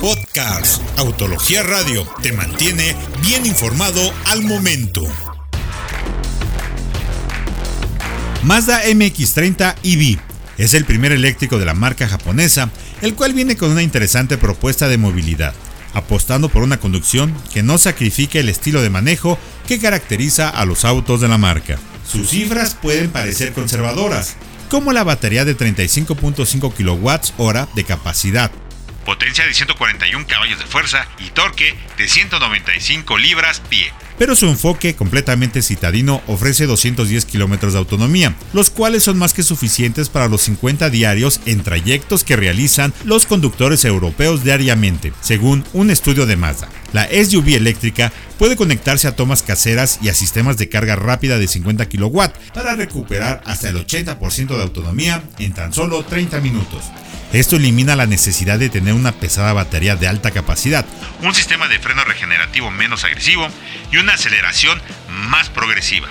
Podcast Autología Radio te mantiene bien informado al momento. Mazda MX30 EV es el primer eléctrico de la marca japonesa, el cual viene con una interesante propuesta de movilidad, apostando por una conducción que no sacrifique el estilo de manejo que caracteriza a los autos de la marca. Sus cifras pueden parecer conservadoras, como la batería de 35.5 kWh de capacidad, potencia de 141 caballos de fuerza y torque de 195 libras-pie. Pero su enfoque completamente citadino ofrece 210 kilómetros de autonomía, los cuales son más que suficientes para los 50 diarios en trayectos que realizan los conductores europeos diariamente, según un estudio de Mazda. La SUV eléctrica puede conectarse a tomas caseras y a sistemas de carga rápida de 50 kW para recuperar hasta el 80% de autonomía en tan solo 30 minutos. Esto elimina la necesidad de tener una pesada batería de alta capacidad, un sistema de freno regenerativo menos agresivo y una aceleración más progresiva.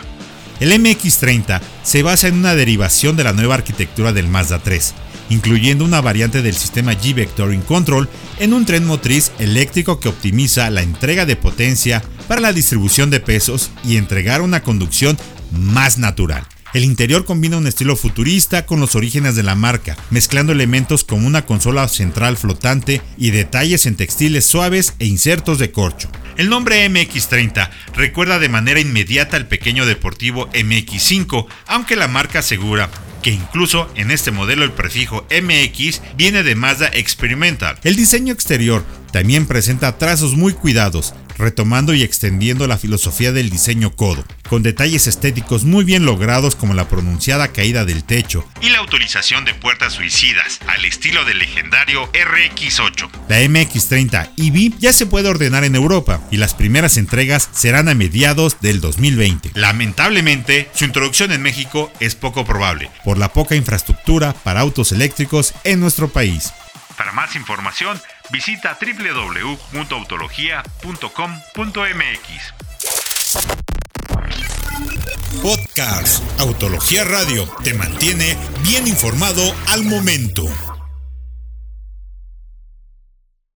El MX30 se basa en una derivación de la nueva arquitectura del Mazda 3, incluyendo una variante del sistema G-Vectoring Control en un tren motriz eléctrico que optimiza la entrega de potencia para la distribución de pesos y entregar una conducción más natural. El interior combina un estilo futurista con los orígenes de la marca, mezclando elementos como una consola central flotante y detalles en textiles suaves e insertos de corcho. El nombre MX30 recuerda de manera inmediata al pequeño deportivo MX5, aunque la marca asegura que incluso en este modelo el prefijo MX viene de Mazda Experimental. El diseño exterior también presenta trazos muy cuidados, retomando y extendiendo la filosofía del diseño codo, con detalles estéticos muy bien logrados como la pronunciada caída del techo y la utilización de puertas suicidas al estilo del legendario RX8. La MX30 EV ya se puede ordenar en Europa y las primeras entregas serán a mediados del 2020. Lamentablemente, su introducción en México es poco probable por la poca infraestructura para autos eléctricos en nuestro país. Para más información, visita www.autologia.com.mx. Podcast Autología Radio te mantiene bien informado al momento.